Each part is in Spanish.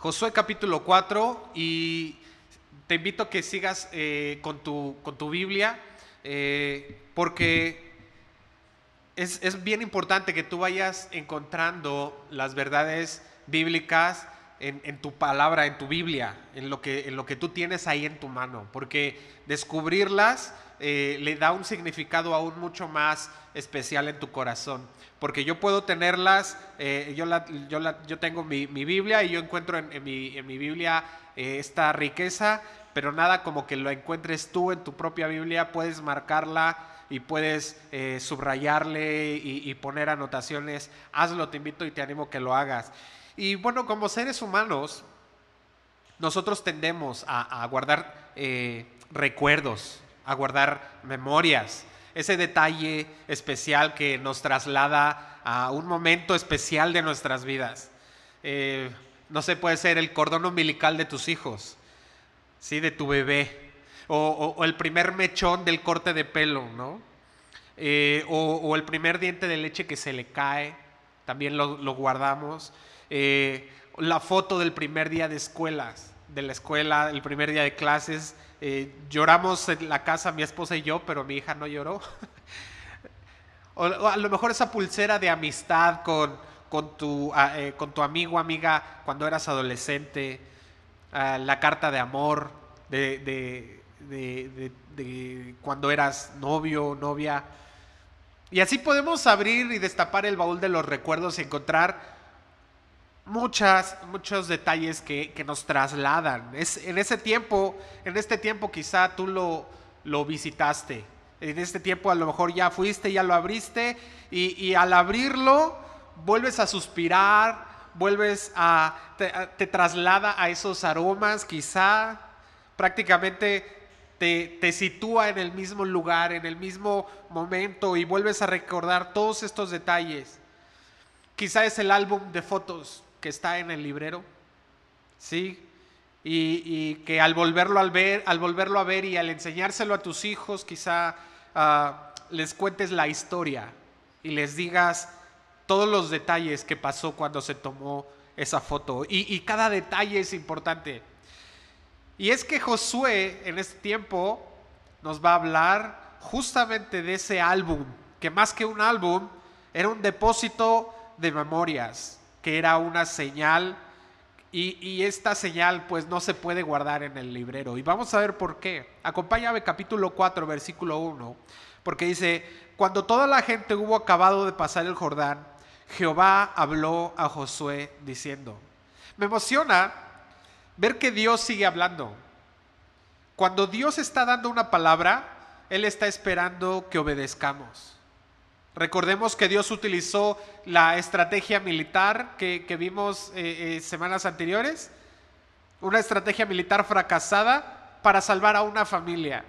Josué capítulo 4 y te invito a que sigas eh, con, tu, con tu Biblia eh, porque es, es bien importante que tú vayas encontrando las verdades bíblicas en, tu palabra, en tu Biblia, en lo, que, en lo que tú tienes ahí en tu mano, porque descubrirlas eh, le da un significado aún mucho más especial en tu corazón. Porque yo puedo tenerlas, eh, yo, la, yo, la, yo, tengo mi, mi, Biblia y yo encuentro en, mi, en mi, Biblia eh, esta riqueza, pero nada como que lo encuentres tú en tu propia Biblia, puedes marcarla y puedes subrayarle y, y, poner anotaciones. Hazlo, te invito y te animo que lo hagas. Y bueno, como seres humanos, nosotros tendemos a, guardar eh, recuerdos, a guardar memorias, ese detalle especial que nos traslada a un momento especial de nuestras vidas. Eh, no sé, puede ser el cordón umbilical de tus hijos, ¿sí? de tu bebé, o, el primer mechón del corte de pelo, ¿no? Eh, o, el primer diente de leche que se le cae, también lo guardamos. Eh, la foto del primer día de escuelas, de la escuela, el primer día de clases, eh, lloramos en la casa mi esposa y yo, pero mi hija no lloró. a lo mejor esa pulsera de amistad con, con, tu, eh, con tu amigo amiga cuando eras adolescente, uh, la carta de amor de, de, de, de, cuando eras novio novia. Y así podemos abrir y destapar el baúl de los recuerdos y encontrar muchas, muchos detalles que, que nos trasladan. Es, en ese tiempo, en este tiempo quizá tú lo, lo visitaste. En este tiempo a lo mejor ya fuiste, ya lo abriste y, y al abrirlo vuelves a suspirar, vuelves a te, traslada a esos aromas, quizá prácticamente te, te, sitúa en el mismo lugar, en el mismo momento y vuelves a recordar todos estos detalles. Quizá es el álbum de fotos que está en el librero, ¿sí? Y, y que al volverlo, al, ver, al volverlo a ver y al enseñárselo a tus hijos, quizá uh, les cuentes la historia y les digas todos los detalles que pasó cuando se tomó esa foto. Y, y, cada detalle es importante. Y es que Josué en este tiempo nos va a hablar justamente de ese álbum, que más que un álbum, era un depósito de memorias, que era una señal y, esta señal pues no se puede guardar en el librero. Y vamos a ver por qué. Acompáñame capítulo 4, versículo 1, porque dice, cuando toda la gente hubo acabado de pasar el Jordán, Jehová habló a Josué diciendo, me emociona ver que Dios sigue hablando. Cuando Dios está dando una palabra, Él está esperando que obedezcamos. Recordemos que Dios utilizó la estrategia militar que, vimos eh, eh, semanas anteriores, una estrategia militar fracasada para salvar a una familia.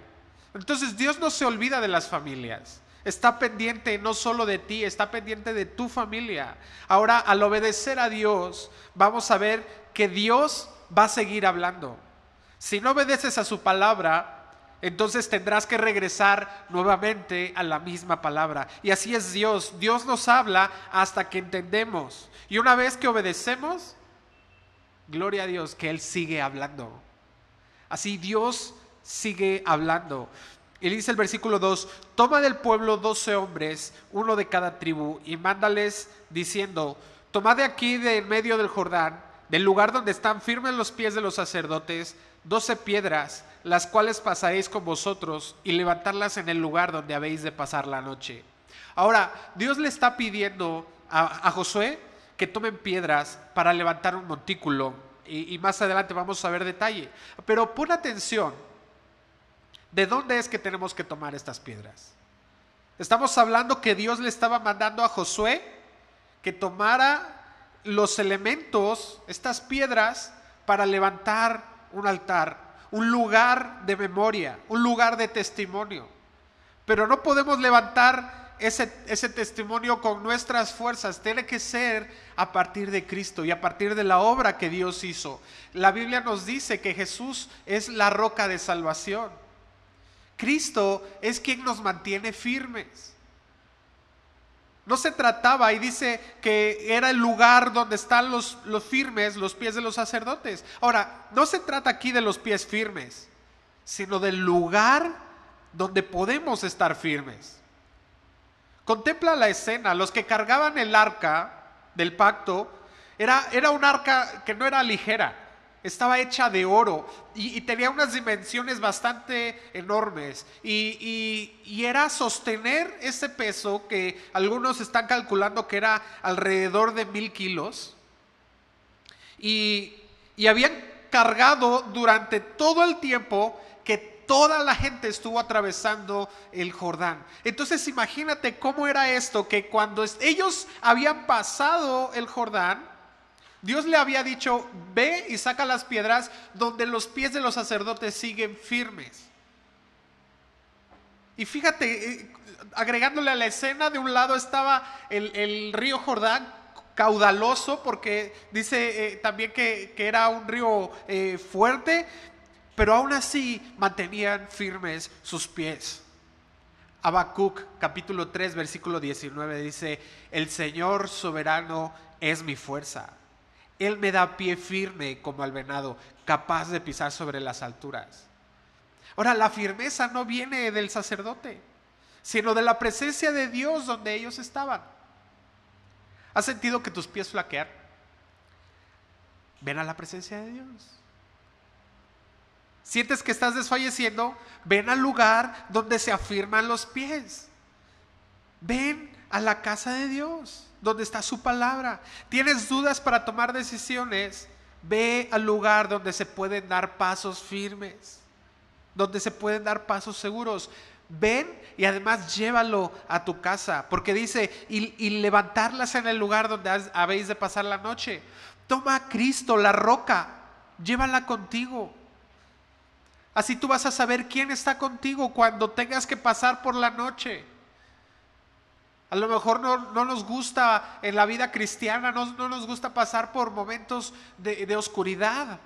Entonces Dios no se olvida de las familias. Está pendiente no solo de ti, está pendiente de tu familia. Ahora, al obedecer a Dios, vamos a ver que Dios va a seguir hablando. Si no obedeces a su palabra, entonces tendrás que regresar nuevamente a la misma palabra. Y así es Dios. Dios nos habla hasta que entendemos. Y una vez que obedecemos, gloria a Dios que Él sigue hablando. Así Dios sigue hablando. Y dice el versículo 2, toma del pueblo doce hombres, uno de cada tribu, y mándales diciendo, tomad de aquí de en medio del Jordán, del lugar donde están firmes los pies de los sacerdotes, doce piedras, las cuales pasaréis con vosotros y levantarlas en el lugar donde habéis de pasar la noche. Ahora, Dios le está pidiendo a, Josué que tomen piedras para levantar un montículo y, y, más adelante vamos a ver detalle. Pero pon atención, ¿de dónde es que tenemos que tomar estas piedras? Estamos hablando que Dios le estaba mandando a Josué que tomara los elementos, estas piedras, para levantar un altar, un lugar de memoria, un lugar de testimonio. Pero no podemos levantar ese, ese, testimonio con nuestras fuerzas, tiene que ser a partir de Cristo y a partir de la obra que Dios hizo. La Biblia nos dice que Jesús es la roca de salvación. Cristo es quien nos mantiene firmes. No se trataba, y dice que era el lugar donde están los, los firmes, los pies de los sacerdotes. Ahora, no se trata aquí de los pies firmes, sino del lugar donde podemos estar firmes. Contempla la escena, los que cargaban el arca del pacto, era, era un arca que no era ligera, estaba hecha de oro y, tenía unas dimensiones bastante enormes. Y, era sostener ese peso que algunos están calculando que era alrededor de mil kilos. Y, y habían cargado durante todo el tiempo que toda la gente estuvo atravesando el Jordán. Entonces imagínate cómo era esto, que cuando ellos habían pasado el Jordán, Dios le había dicho, ve y saca las piedras donde los pies de los sacerdotes siguen firmes. Y fíjate, eh, agregándole a la escena, de un lado estaba el, río Jordán caudaloso, porque dice eh, también que, era un río eh, fuerte, pero aún así mantenían firmes sus pies. Habacuc capítulo 3 versículo 19 dice, el Señor soberano es mi fuerza él me da pie firme como al venado, capaz de pisar sobre las alturas. Ahora, la firmeza no viene del sacerdote, sino de la presencia de Dios donde ellos estaban. ¿Has sentido que tus pies flaquean? Ven a la presencia de Dios. ¿Sientes que estás desfalleciendo? Ven al lugar donde se afirman los pies. Ven a la casa de Dios donde está su palabra. ¿Tienes dudas para tomar decisiones? Ve al lugar donde se pueden dar pasos firmes, donde se pueden dar pasos seguros. Ven y además llévalo a tu casa, porque dice, y, levantarlas en el lugar donde habéis de pasar la noche. Toma a Cristo, la roca, llévala contigo. Así tú vas a saber quién está contigo cuando tengas que pasar por la noche. A lo mejor no, nos gusta en la vida cristiana, no, nos gusta pasar por momentos de, de oscuridad.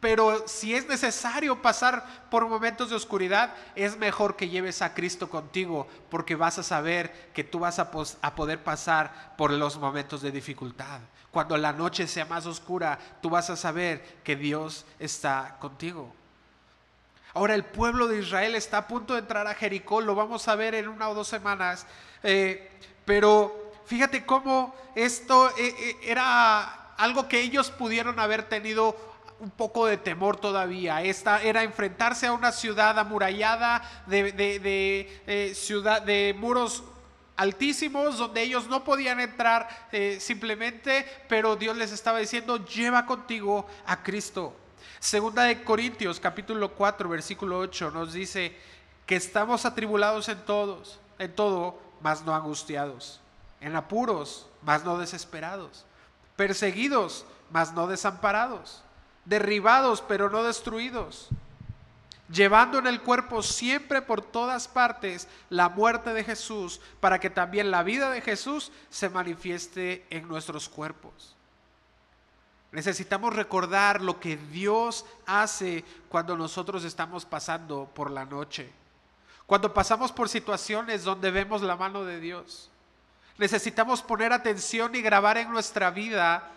Pero si es necesario pasar por momentos de oscuridad, es mejor que lleves a Cristo contigo, porque vas a saber que tú vas a, a, poder pasar por los momentos de dificultad. Cuando la noche sea más oscura, tú vas a saber que Dios está contigo. Ahora el pueblo de Israel está a punto de entrar a Jericó, lo vamos a ver en una o dos semanas, eh, pero fíjate cómo esto eh, eh, era algo que ellos pudieron haber tenido un poco de temor todavía. Esta era enfrentarse a una ciudad amurallada de, ciudad, de muros altísimos donde ellos no podían entrar simplemente, pero Dios les estaba diciendo, lleva contigo a Cristo. Segunda de Corintios capítulo 4 versículo 8 nos dice que estamos atribulados en todos, en todo, mas no angustiados, en apuros, mas no desesperados, perseguidos, mas no desamparados, derribados, pero no destruidos, llevando en el cuerpo siempre por todas partes la muerte de Jesús, para que también la vida de Jesús se manifieste en nuestros cuerpos. Necesitamos recordar lo que Dios hace cuando nosotros estamos pasando por la noche. Cuando pasamos por situaciones donde vemos la mano de Dios. Necesitamos poner atención y grabar en nuestra vida,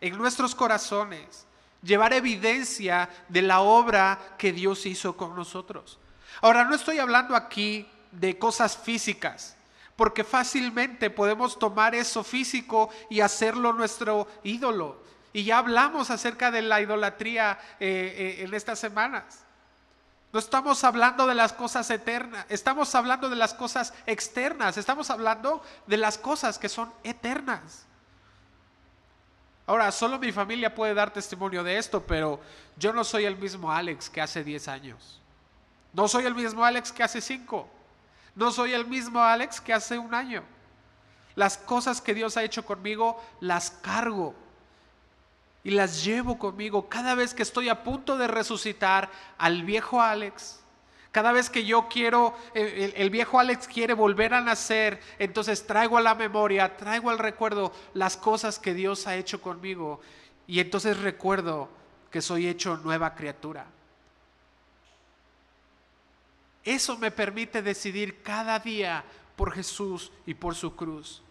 en nuestros corazones, llevar evidencia de la obra que Dios hizo con nosotros. Ahora, no estoy hablando aquí de cosas físicas, porque fácilmente podemos tomar eso físico y hacerlo nuestro ídolo. Y ya hablamos acerca de la idolatría eh, eh, en estas semanas. No estamos hablando de las cosas eternas, estamos hablando de las cosas externas, estamos hablando de las cosas que son eternas. Ahora, solo mi familia puede dar testimonio de esto, pero yo no soy el mismo Alex que hace 10 años. No soy el mismo Alex que hace 5. No soy el mismo Alex que hace un año. Las cosas que Dios ha hecho conmigo las cargo y las llevo conmigo cada vez que estoy a punto de resucitar al viejo Alex. Cada vez que yo quiero, el, viejo Alex quiere volver a nacer, entonces traigo a la memoria, traigo al recuerdo las cosas que Dios ha hecho conmigo y entonces recuerdo que soy hecho nueva criatura. Eso me permite decidir cada día por Jesús y por su cruz.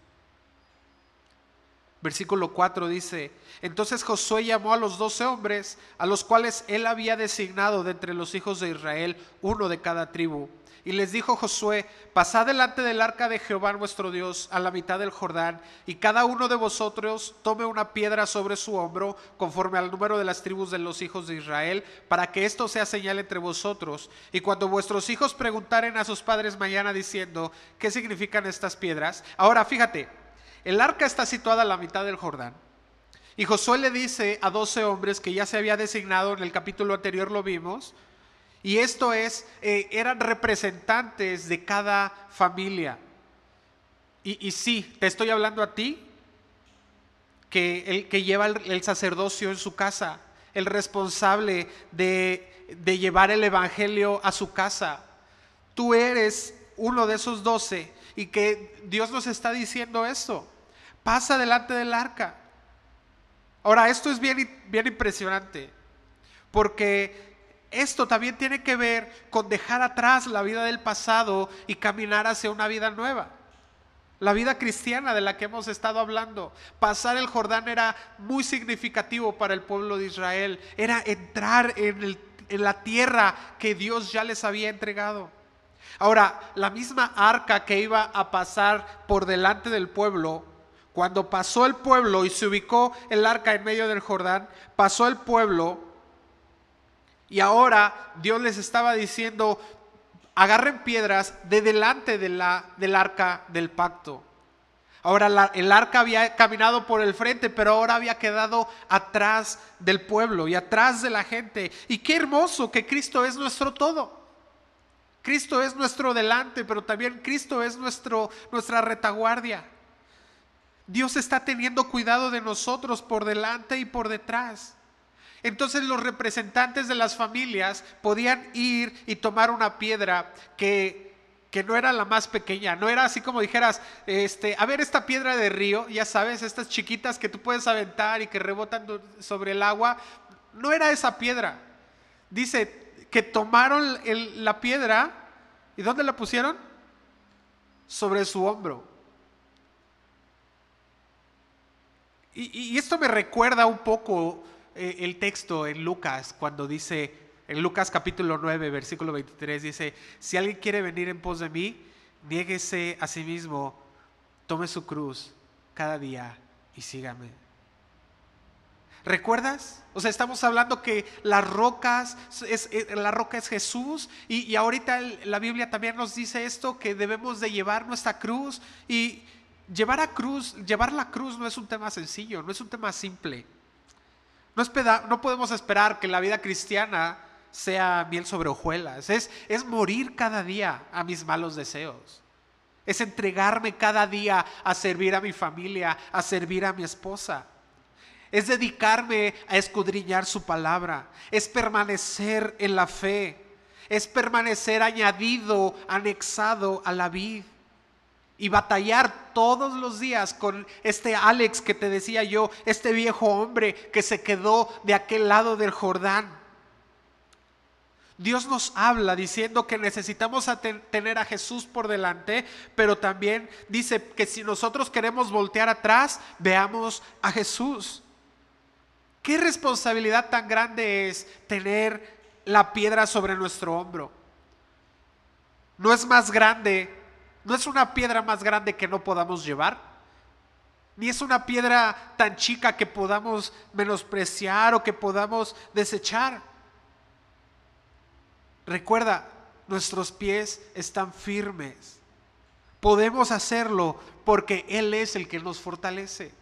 Versículo 4 dice, entonces Josué llamó a los doce hombres, a los cuales él había designado de entre los hijos de Israel, uno de cada tribu. Y les dijo Josué, pasad delante del arca de Jehová nuestro Dios a la mitad del Jordán, y cada uno de vosotros tome una piedra sobre su hombro, conforme al número de las tribus de los hijos de Israel, para que esto sea señal entre vosotros. Y cuando vuestros hijos preguntaren a sus padres mañana diciendo, ¿qué significan estas piedras? Ahora fíjate, el arca está situada a la mitad del Jordán. Y Josué le dice a doce hombres que ya se había designado, en el capítulo anterior lo vimos, y esto es, eh, eran representantes de cada familia. Y, y, sí, te estoy hablando a ti, que el que lleva el, sacerdocio en su casa, el responsable de, de llevar el evangelio a su casa. Tú eres uno de esos doce y que Dios nos está diciendo esto pasa delante del arca. Ahora, esto es bien, bien impresionante, porque esto también tiene que ver con dejar atrás la vida del pasado y caminar hacia una vida nueva. La vida cristiana de la que hemos estado hablando. Pasar el Jordán era muy significativo para el pueblo de Israel. Era entrar en, en la tierra que Dios ya les había entregado. Ahora, la misma arca que iba a pasar por delante del pueblo cuando pasó el pueblo y se ubicó el arca en medio del Jordán, pasó el pueblo y ahora Dios les estaba diciendo, agarren piedras de delante de la, del arca del pacto. Ahora el arca había caminado por el frente, pero ahora había quedado atrás del pueblo y atrás de la gente. Y qué hermoso que Cristo es nuestro todo. Cristo es nuestro delante, pero también Cristo es nuestro, nuestra retaguardia. Dios está teniendo cuidado de nosotros por delante y por detrás. Entonces los representantes de las familias podían ir y tomar una piedra que, que, no era la más pequeña, no era así como dijeras, este, a ver esta piedra de río, ya sabes, estas chiquitas que tú puedes aventar y que rebotan sobre el agua, no era esa piedra. Dice que tomaron la piedra y ¿dónde la pusieron? Sobre su hombro. Y, esto me recuerda un poco eh, el texto en Lucas, cuando dice, en Lucas capítulo 9, versículo 23, dice, si alguien quiere venir en pos de mí, niéguese a sí mismo, tome su cruz cada día y sígame. ¿Recuerdas? O sea, estamos hablando que las rocas, es, la roca es Jesús y, ahorita la Biblia también nos dice esto, que debemos de llevar nuestra cruz y, llevar a cruz, llevar la cruz no es un tema sencillo, no es un tema simple. No, no podemos esperar que la vida cristiana sea miel sobre hojuelas. Es, es morir cada día a mis malos deseos. Es entregarme cada día a servir a mi familia, a servir a mi esposa. Es dedicarme a escudriñar su palabra. Es permanecer en la fe. Es permanecer añadido, anexado a la vida y batallar todos los días con este Alex que te decía yo, este viejo hombre que se quedó de aquel lado del Jordán. Dios nos habla diciendo que necesitamos tener a Jesús por delante, pero también dice que si nosotros queremos voltear atrás, veamos a Jesús. ¿Qué responsabilidad tan grande es tener la piedra sobre nuestro hombro? No es más grande no es una piedra más grande que no podamos llevar, ni es una piedra tan chica que podamos menospreciar o que podamos desechar. Recuerda, nuestros pies están firmes. Podemos hacerlo porque Él es el que nos fortalece.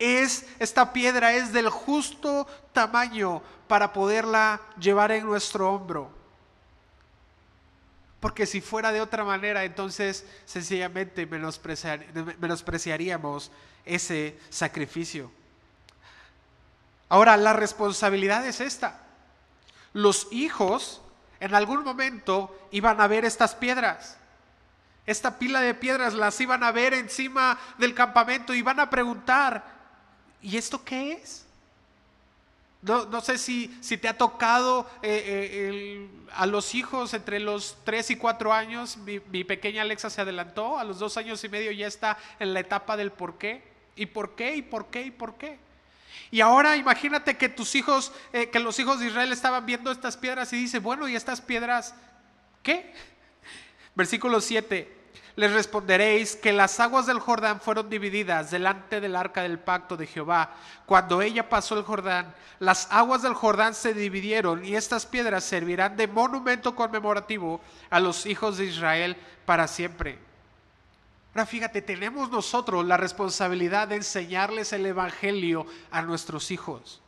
Es esta piedra es del justo tamaño para poderla llevar en nuestro hombro. Porque si fuera de otra manera, entonces sencillamente menospreciaríamos ese sacrificio. Ahora, la responsabilidad es esta. Los hijos en algún momento iban a ver estas piedras. Esta pila de piedras las iban a ver encima del campamento y van a preguntar, ¿y esto qué es? No, sé si, si, te ha tocado eh, eh, a los hijos entre los 3 y 4 años. Mi, mi, pequeña Alexa se adelantó, a los 2 años y medio ya está en la etapa del por qué. ¿Y por qué? ¿Y por qué? ¿Y por qué? Y ahora imagínate que tus hijos, eh, que los hijos de Israel estaban viendo estas piedras y dice, bueno, ¿y estas piedras qué? Versículo 7. Les responderéis que las aguas del Jordán fueron divididas delante del arca del pacto de Jehová. Cuando ella pasó el Jordán, las aguas del Jordán se dividieron y estas piedras servirán de monumento conmemorativo a los hijos de Israel para siempre. Ahora fíjate, tenemos nosotros la responsabilidad de enseñarles el Evangelio a nuestros hijos.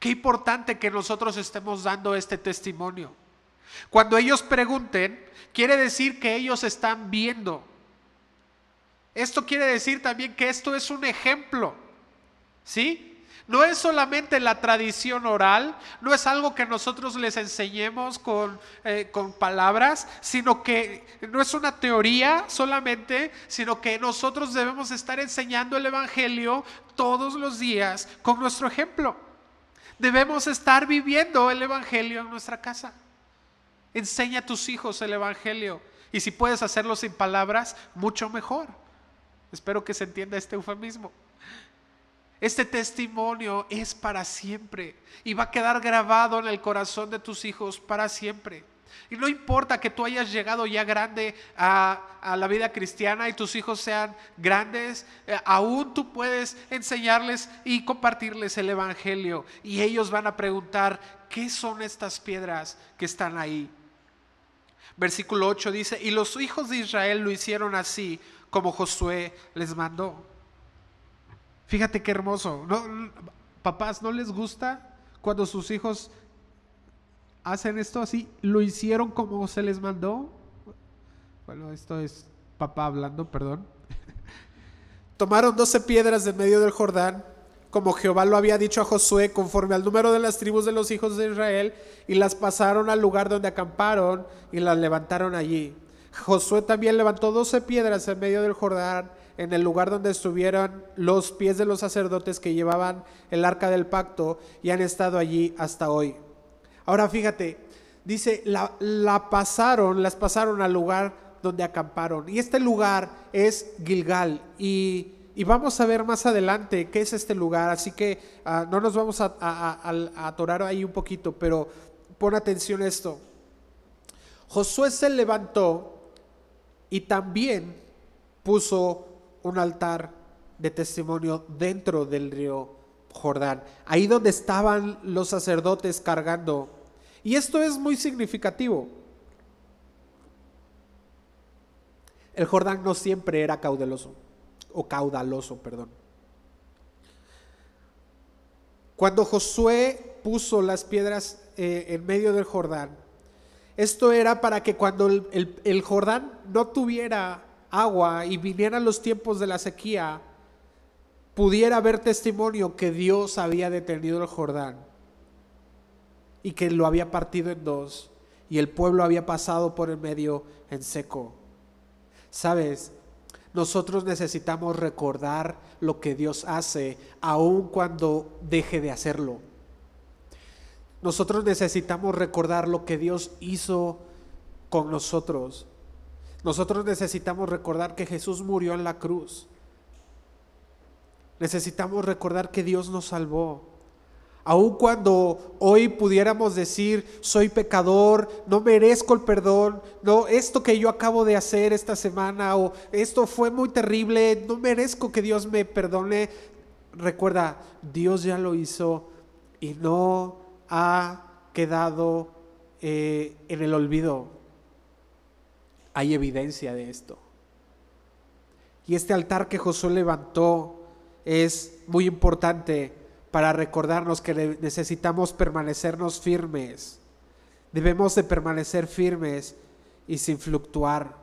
Qué importante que nosotros estemos dando este testimonio. Cuando ellos pregunten, quiere decir que ellos están viendo. Esto quiere decir también que esto es un ejemplo. ¿Sí? No es solamente la tradición oral, no es algo que nosotros les enseñemos con, eh, con, palabras, sino que no es una teoría solamente, sino que nosotros debemos estar enseñando el Evangelio todos los días con nuestro ejemplo. Debemos estar viviendo el Evangelio en nuestra casa. Enseña a tus hijos el Evangelio. Y si puedes hacerlo sin palabras, mucho mejor. Espero que se entienda este eufemismo. Este testimonio es para siempre y va a quedar grabado en el corazón de tus hijos para siempre. Y no importa que tú hayas llegado ya grande a, la vida cristiana y tus hijos sean grandes, eh, aún tú puedes enseñarles y compartirles el Evangelio. Y ellos van a preguntar, ¿qué son estas piedras que están ahí? Versículo 8 dice, y los hijos de Israel lo hicieron así como Josué les mandó. Fíjate qué hermoso. ¿No, papás, ¿no les gusta cuando sus hijos hacen esto así? ¿Lo hicieron como se les mandó? Bueno, esto es papá hablando, perdón. Tomaron doce piedras de medio del Jordán como Jehová lo había dicho a Josué, conforme al número de las tribus de los hijos de Israel, y las pasaron al lugar donde acamparon y las levantaron allí. Josué también levantó doce piedras en medio del Jordán, en el lugar donde estuvieron los pies de los sacerdotes que llevaban el arca del pacto, y han estado allí hasta hoy. Ahora fíjate, dice, la, pasaron, las pasaron al lugar donde acamparon. Y este lugar es Gilgal. Y y vamos a ver más adelante qué es este lugar, así que ah, no nos vamos a, a, atorar ahí un poquito, pero pon atención a esto. Josué se levantó y también puso un altar de testimonio dentro del río Jordán, ahí donde estaban los sacerdotes cargando. Y esto es muy significativo. El Jordán no siempre era caudaloso o caudaloso, perdón. Cuando Josué puso las piedras eh, en medio del Jordán, esto era para que cuando el, el Jordán no tuviera agua y vinieran los tiempos de la sequía, pudiera haber testimonio que Dios había detenido el Jordán y que lo había partido en dos y el pueblo había pasado por el medio en seco. Sabes, nosotros necesitamos recordar lo que Dios hace, aun cuando deje de hacerlo. Nosotros necesitamos recordar lo que Dios hizo con nosotros. Nosotros necesitamos recordar que Jesús murió en la cruz. Necesitamos recordar que Dios nos salvó. Aun cuando hoy pudiéramos decir, soy pecador, no merezco el perdón, no, esto que yo acabo de hacer esta semana o esto fue muy terrible, no merezco que Dios me perdone. Recuerda, Dios ya lo hizo y no ha quedado eh, en el olvido. Hay evidencia de esto. Y este altar que Josué levantó es muy importante para recordarnos que necesitamos permanecernos firmes. Debemos de permanecer firmes y sin fluctuar.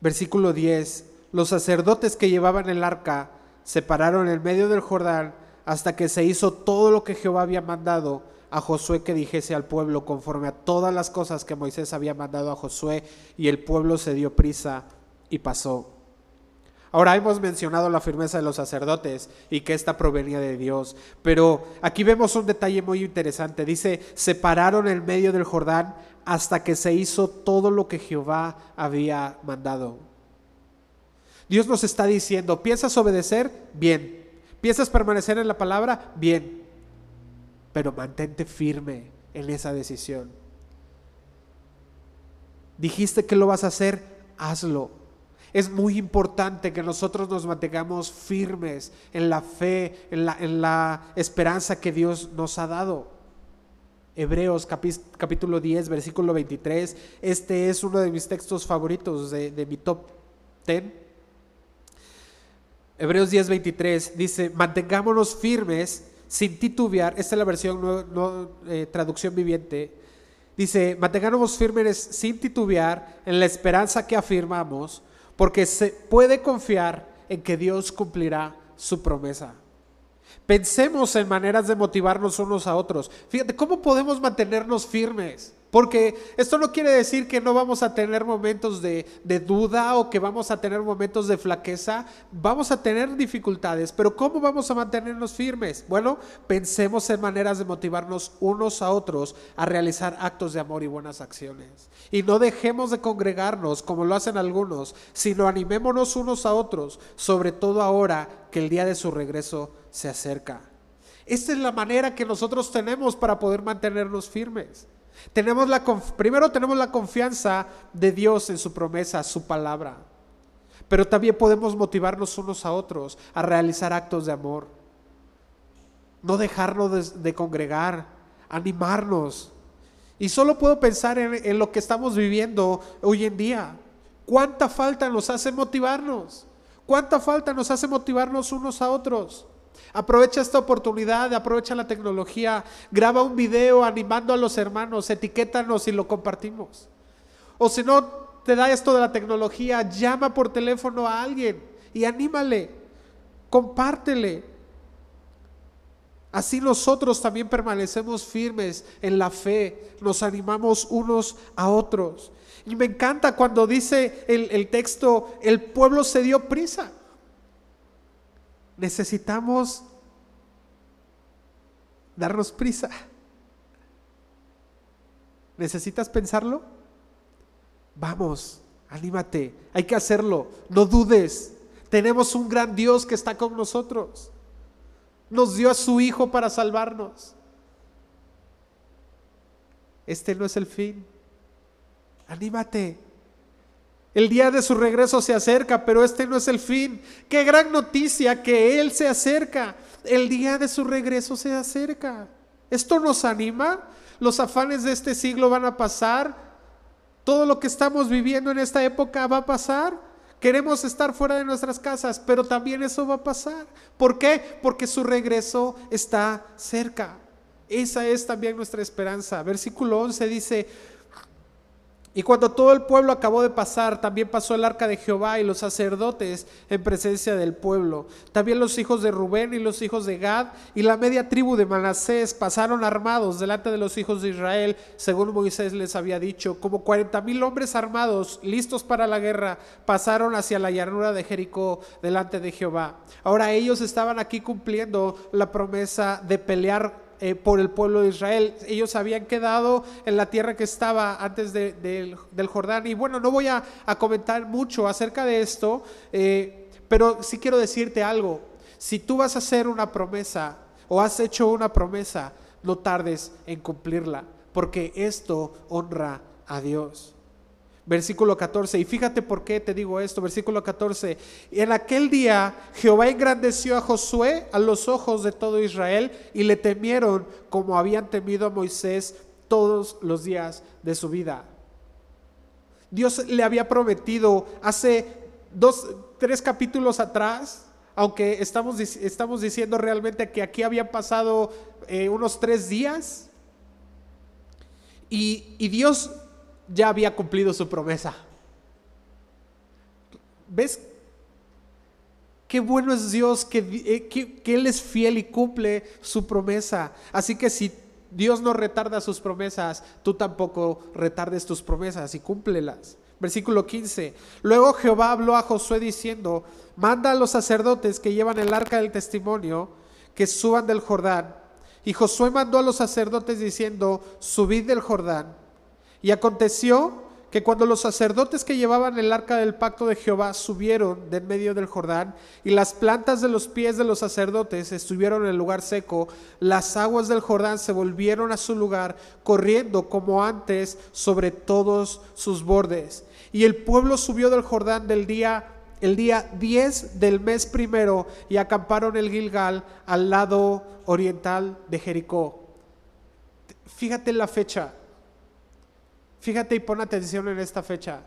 Versículo 10. Los sacerdotes que llevaban el arca se pararon en medio del Jordán hasta que se hizo todo lo que Jehová había mandado a Josué que dijese al pueblo conforme a todas las cosas que Moisés había mandado a Josué y el pueblo se dio prisa y pasó. Ahora hemos mencionado la firmeza de los sacerdotes y que esta provenía de Dios, pero aquí vemos un detalle muy interesante. Dice, se pararon en medio del Jordán hasta que se hizo todo lo que Jehová había mandado. Dios nos está diciendo, ¿piensas obedecer? Bien. ¿Piensas permanecer en la palabra? Bien. Pero mantente firme en esa decisión. Dijiste que lo vas a hacer, hazlo. Es muy importante que nosotros nos mantengamos firmes en la fe, en la, esperanza que Dios nos ha dado. Hebreos capítulo 10, versículo 23. Este es uno de mis textos favoritos de, de mi top 10. Hebreos 10, 23 dice, mantengámonos firmes sin titubear. Esta es la versión no, eh, traducción viviente. Dice, mantengámonos firmes sin titubear en la esperanza que afirmamos porque se puede confiar en que Dios cumplirá su promesa. Pensemos en maneras de motivarnos unos a otros. Fíjate, ¿cómo podemos mantenernos firmes? Porque esto no quiere decir que no vamos a tener momentos de, duda o que vamos a tener momentos de flaqueza. Vamos a tener dificultades, pero ¿cómo vamos a mantenernos firmes? Bueno, pensemos en maneras de motivarnos unos a otros a realizar actos de amor y buenas acciones. Y no dejemos de congregarnos como lo hacen algunos, sino animémonos unos a otros, sobre todo ahora que el día de su regreso se acerca. Esta es la manera que nosotros tenemos para poder mantenernos firmes. Tenemos la, primero tenemos la confianza de Dios en su promesa, su palabra. Pero también podemos motivarnos unos a otros a realizar actos de amor. No dejarnos de, congregar, animarnos. Y solo puedo pensar en lo que estamos viviendo hoy en día. ¿Cuánta falta nos hace motivarnos? ¿Cuánta falta nos hace motivarnos unos a otros? Aprovecha esta oportunidad, aprovecha la tecnología, graba un video animando a los hermanos, etiquétanos y lo compartimos. O si no te da esto de la tecnología, llama por teléfono a alguien y anímale, compártele. Así nosotros también permanecemos firmes en la fe, nos animamos unos a otros. Y me encanta cuando dice el, el texto, el pueblo se dio prisa. Necesitamos darnos prisa. ¿Necesitas pensarlo? Vamos, anímate, hay que hacerlo, no dudes. Tenemos un gran Dios que está con nosotros. Nos dio a su Hijo para salvarnos. Este no es el fin. Anímate. El día de su regreso se acerca, pero este no es el fin. Qué gran noticia que Él se acerca. El día de su regreso se acerca. ¿Esto nos anima? Los afanes de este siglo van a pasar. Todo lo que estamos viviendo en esta época va a pasar. Queremos estar fuera de nuestras casas, pero también eso va a pasar. ¿Por qué? Porque su regreso está cerca. Esa es también nuestra esperanza. Versículo 11 dice, y cuando todo el pueblo acabó de pasar, también pasó el arca de Jehová y los sacerdotes en presencia del pueblo. También los hijos de Rubén y los hijos de Gad y la media tribu de Manasés pasaron armados delante de los hijos de Israel, según Moisés les había dicho. Como cuarenta mil hombres armados, listos para la guerra, pasaron hacia la llanura de Jericó delante de Jehová. Ahora ellos estaban aquí cumpliendo la promesa de pelear eh, por el pueblo de Israel. Ellos habían quedado en la tierra que estaba antes del Jordán. Y bueno, no voy a, comentar mucho acerca de esto, eh, pero sí quiero decirte algo. Si tú vas a hacer una promesa o has hecho una promesa, no tardes en cumplirla, porque esto honra a Dios. Versículo 14, y fíjate por qué te digo esto, versículo 14, en aquel día Jehová engrandeció a Josué a los ojos de todo Israel y le temieron como habían temido a Moisés todos los días de su vida. Dios le había prometido hace dos, tres capítulos atrás, aunque estamos, estamos diciendo realmente que aquí habían pasado eh, unos tres días, y, y Dios ya había cumplido su promesa. ¿Ves? Qué bueno es Dios eh, que, que, Él es fiel y cumple su promesa. Así que si Dios no retarda sus promesas, tú tampoco retardes tus promesas y cúmplelas. Versículo 15. Luego Jehová habló a Josué diciendo, manda a los sacerdotes que llevan el arca del testimonio que suban del Jordán. Y Josué mandó a los sacerdotes diciendo, subid del Jordán. Y aconteció que cuando los sacerdotes que llevaban el arca del pacto de Jehová subieron de en medio del Jordán y las plantas de los pies de los sacerdotes estuvieron en el lugar seco, las aguas del Jordán se volvieron a su lugar, corriendo como antes sobre todos sus bordes. Y el pueblo subió del Jordán del día el día 10 del mes primero y acamparon el Gilgal al lado oriental de Jericó. Fíjate la fecha, Fíjate y pon atención en esta fecha,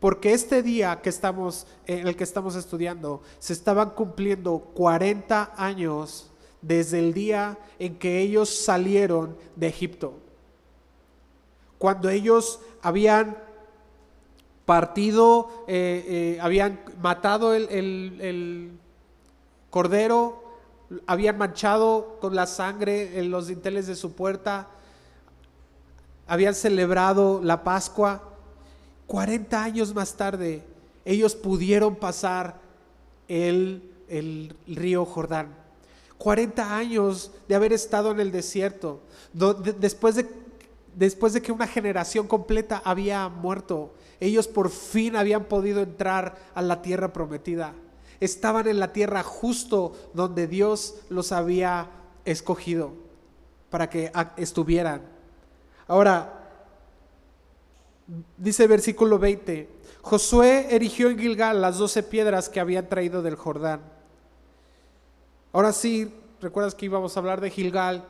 porque este día que estamos en el que estamos estudiando se estaban cumpliendo 40 años desde el día en que ellos salieron de Egipto. Cuando ellos habían partido, eh, eh, habían matado el, el, cordero, habían manchado con la sangre en los dinteles de su puerta, habían celebrado la Pascua. 40 años más tarde, ellos pudieron pasar el, el río Jordán. 40 años de haber estado en el desierto, después, de, después de que una generación completa había muerto, ellos por fin habían podido entrar a la tierra prometida. Estaban en la tierra justo donde Dios los había escogido para que estuvieran. Ahora, dice versículo 20, Josué erigió en Gilgal las doce piedras que habían traído del Jordán. Ahora sí, recuerdas que íbamos a hablar de Gilgal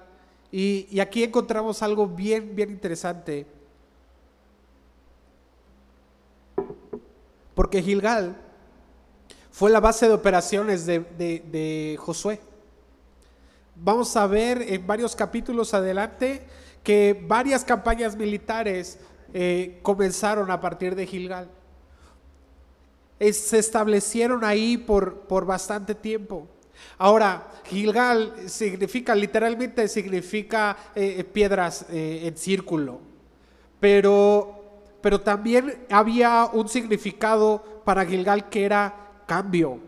y, aquí encontramos algo bien, bien interesante. Porque Gilgal fue la base de operaciones de Josué. Vamos a ver en varios capítulos adelante que varias campañas militares eh, comenzaron a partir de Gilgal. se establecieron ahí por, por bastante tiempo. Ahora, Gilgal significa, literalmente significa eh, piedras eh, en círculo, pero, pero también había un significado para Gilgal que era cambio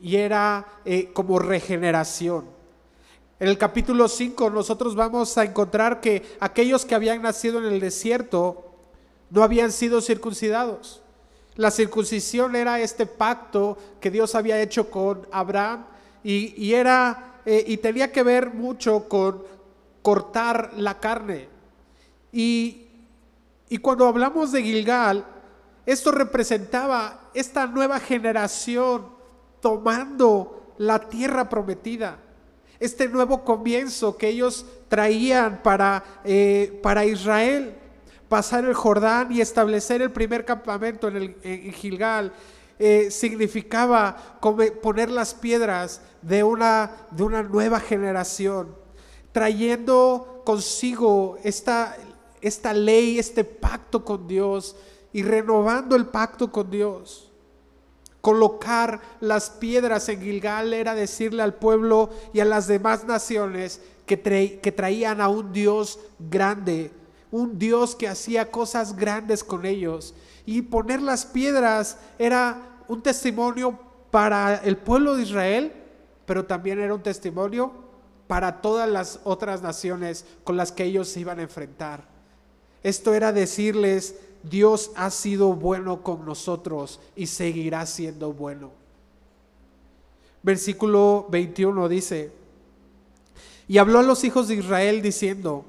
y era como regeneración. En el capítulo 5 nosotros vamos a encontrar que aquellos que habían nacido en el desierto no habían sido circuncidados. La circuncisión era este pacto que Dios había hecho con Abraham y, era, eh, y tenía que ver mucho con cortar la carne. Y, y cuando hablamos de Gilgal, esto representaba esta nueva generación tomando la tierra prometida este nuevo comienzo que ellos traían para, eh, para Israel, pasar el Jordán y establecer el primer campamento en, el, Gilgal, eh, significaba poner las piedras de una, de una nueva generación, trayendo consigo esta, esta ley, este pacto con Dios y renovando el pacto con Dios. Colocar las piedras en Gilgal era decirle al pueblo y a las demás naciones que, traían a un Dios grande, un Dios que hacía cosas grandes con ellos. Y poner las piedras era un testimonio para el pueblo de Israel, pero también era un testimonio para todas las otras naciones con las que ellos se iban a enfrentar. Esto era decirles, Dios ha sido bueno con nosotros y seguirá siendo bueno. Versículo 21 dice, y habló a los hijos de Israel diciendo,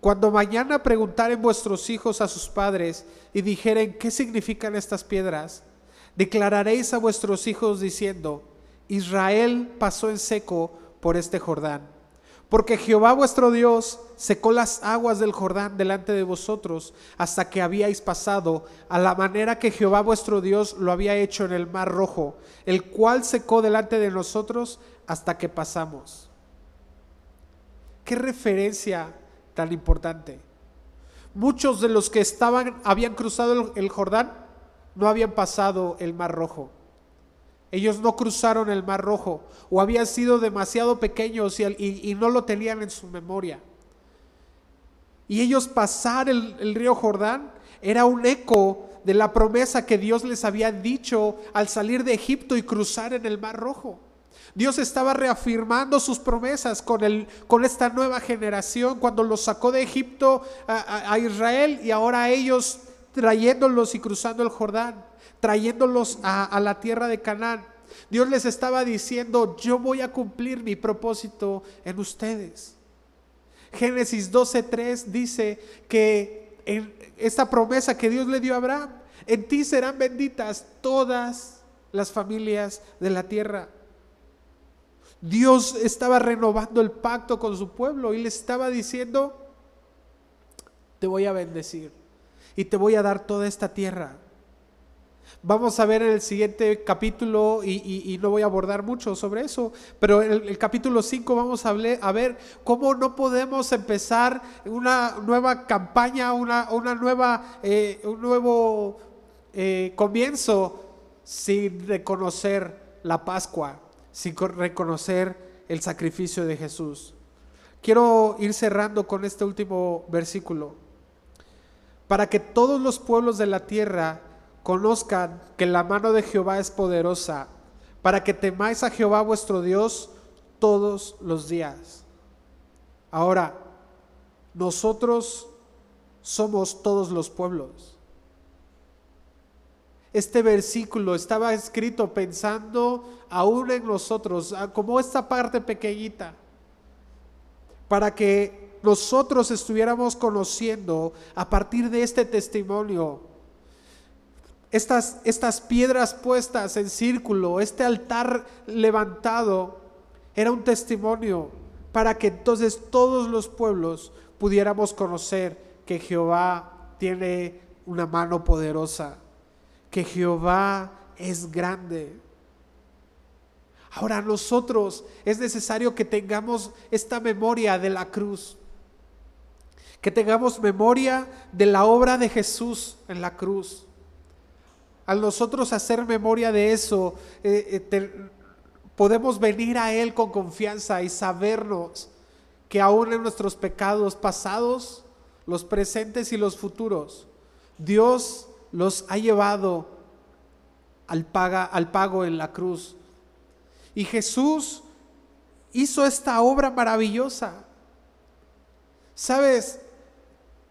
cuando mañana preguntaren vuestros hijos a sus padres y dijeren, ¿qué significan estas piedras? Declararéis a vuestros hijos diciendo, Israel pasó en seco por este Jordán porque Jehová vuestro Dios secó las aguas del Jordán delante de vosotros hasta que habíais pasado, a la manera que Jehová vuestro Dios lo había hecho en el mar rojo, el cual secó delante de nosotros hasta que pasamos. Qué referencia tan importante. Muchos de los que estaban habían cruzado el Jordán no habían pasado el mar rojo. Ellos no cruzaron el Mar Rojo o habían sido demasiado pequeños y, no lo tenían en su memoria. Y ellos pasar el, río Jordán era un eco de la promesa que Dios les había dicho al salir de Egipto y cruzar en el Mar Rojo. Dios estaba reafirmando sus promesas con, esta nueva generación cuando los sacó de Egipto a, Israel y ahora ellos trayéndolos y cruzando el Jordán, trayéndolos a, la tierra de Canaán. Dios les estaba diciendo, yo voy a cumplir mi propósito en ustedes. Génesis 12.3 dice que en esta promesa que Dios le dio a Abraham, en ti serán benditas todas las familias de la tierra. Dios estaba renovando el pacto con su pueblo y le estaba diciendo, te voy a bendecir y te voy a dar toda esta tierra. Vamos a ver en el siguiente capítulo, y, no voy a abordar mucho sobre eso, pero en el, capítulo 5 vamos a, ver cómo no podemos empezar una nueva campaña, una, una nueva, eh, un nuevo eh, comienzo sin reconocer la Pascua sin reconocer el sacrificio de Jesús. Quiero ir cerrando con este último versículo. Para que todos los pueblos de la tierra conozcan que la mano de Jehová es poderosa, para que temáis a Jehová vuestro Dios todos los días. Ahora, nosotros somos todos los pueblos. Este versículo estaba escrito pensando aún en nosotros, ah, como esta parte pequeñita, para que nosotros estuviéramos conociendo a partir de este testimonio, estas, estas piedras puestas en círculo, este altar levantado, era un testimonio para que entonces todos los pueblos pudiéramos conocer que Jehová tiene una mano poderosa que Jehová es grande. Ahora nosotros es necesario que tengamos esta memoria de la cruz, que tengamos memoria de la obra de Jesús en la cruz. Al nosotros hacer memoria de eso, eh, eh, podemos venir a Él con confianza y sabernos que aún en nuestros pecados pasados, los presentes y los futuros, Dios los ha llevado al, al pago en la cruz. Y Jesús hizo esta obra maravillosa. Sabes,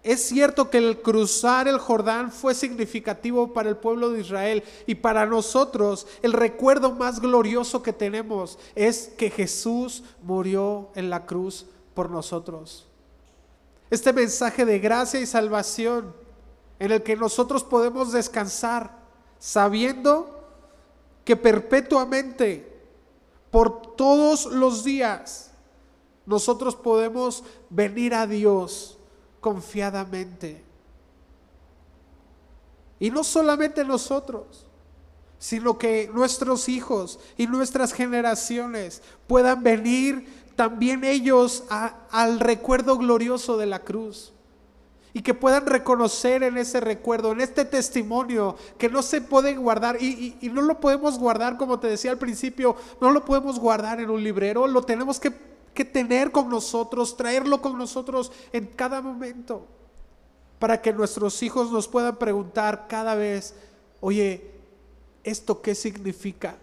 es cierto que el cruzar el Jordán fue significativo para el pueblo de Israel y para nosotros el recuerdo más glorioso que tenemos es que Jesús murió en la cruz por nosotros. Este mensaje de gracia y salvación en el que nosotros podemos descansar sabiendo que perpetuamente, por todos los días, nosotros podemos venir a Dios confiadamente. Y no solamente nosotros, sino que nuestros hijos y nuestras generaciones puedan venir también ellos al recuerdo glorioso de la cruz y que puedan reconocer en ese recuerdo, en este testimonio, que no se puede guardar y, no lo podemos guardar, como te decía al principio, no lo podemos guardar en un librero, lo tenemos que, que tener con nosotros, traerlo con nosotros en cada momento, para que nuestros hijos nos puedan preguntar cada vez, oye, ¿esto qué significa?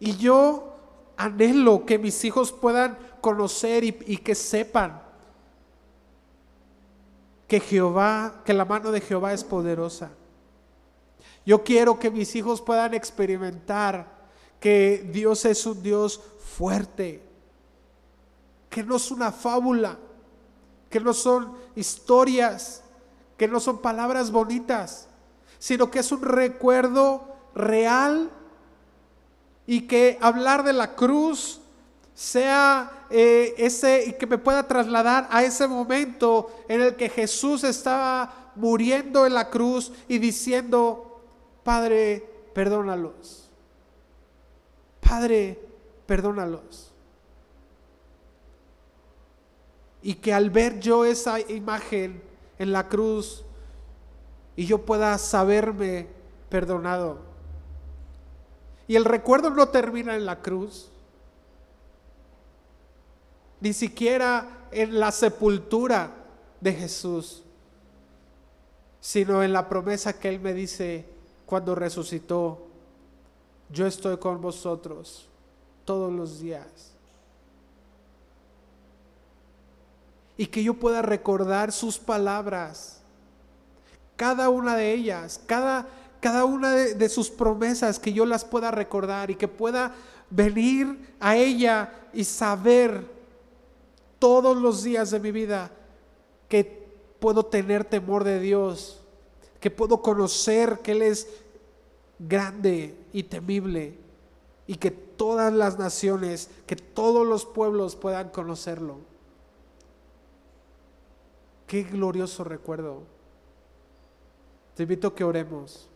Y yo anhelo que mis hijos puedan conocer y, y que sepan que Jehová, que la mano de Jehová es poderosa. Yo quiero que mis hijos puedan experimentar que Dios es un Dios fuerte, que no es una fábula, que no son historias, que no son palabras bonitas, sino que es un recuerdo real y que hablar de la cruz sea eh, ese y que me pueda trasladar a ese momento en el que Jesús estaba muriendo en la cruz y diciendo, Padre, perdónalos. Padre, perdónalos. Y que al ver yo esa imagen en la cruz y yo pueda saberme perdonado. Y el recuerdo no termina en la cruz ni siquiera en la sepultura de Jesús. sino en la promesa que Él me dice cuando resucitó, yo estoy con vosotros todos los días. Y que yo pueda recordar sus palabras, cada una de ellas, cada, cada una de, de sus promesas, que yo las pueda recordar y que pueda venir a ella y saber todos los días de mi vida que puedo tener temor de Dios, que puedo conocer que Él es grande y temible y que todas las naciones, que todos los pueblos puedan conocerlo. Qué glorioso recuerdo. Te invito a que oremos.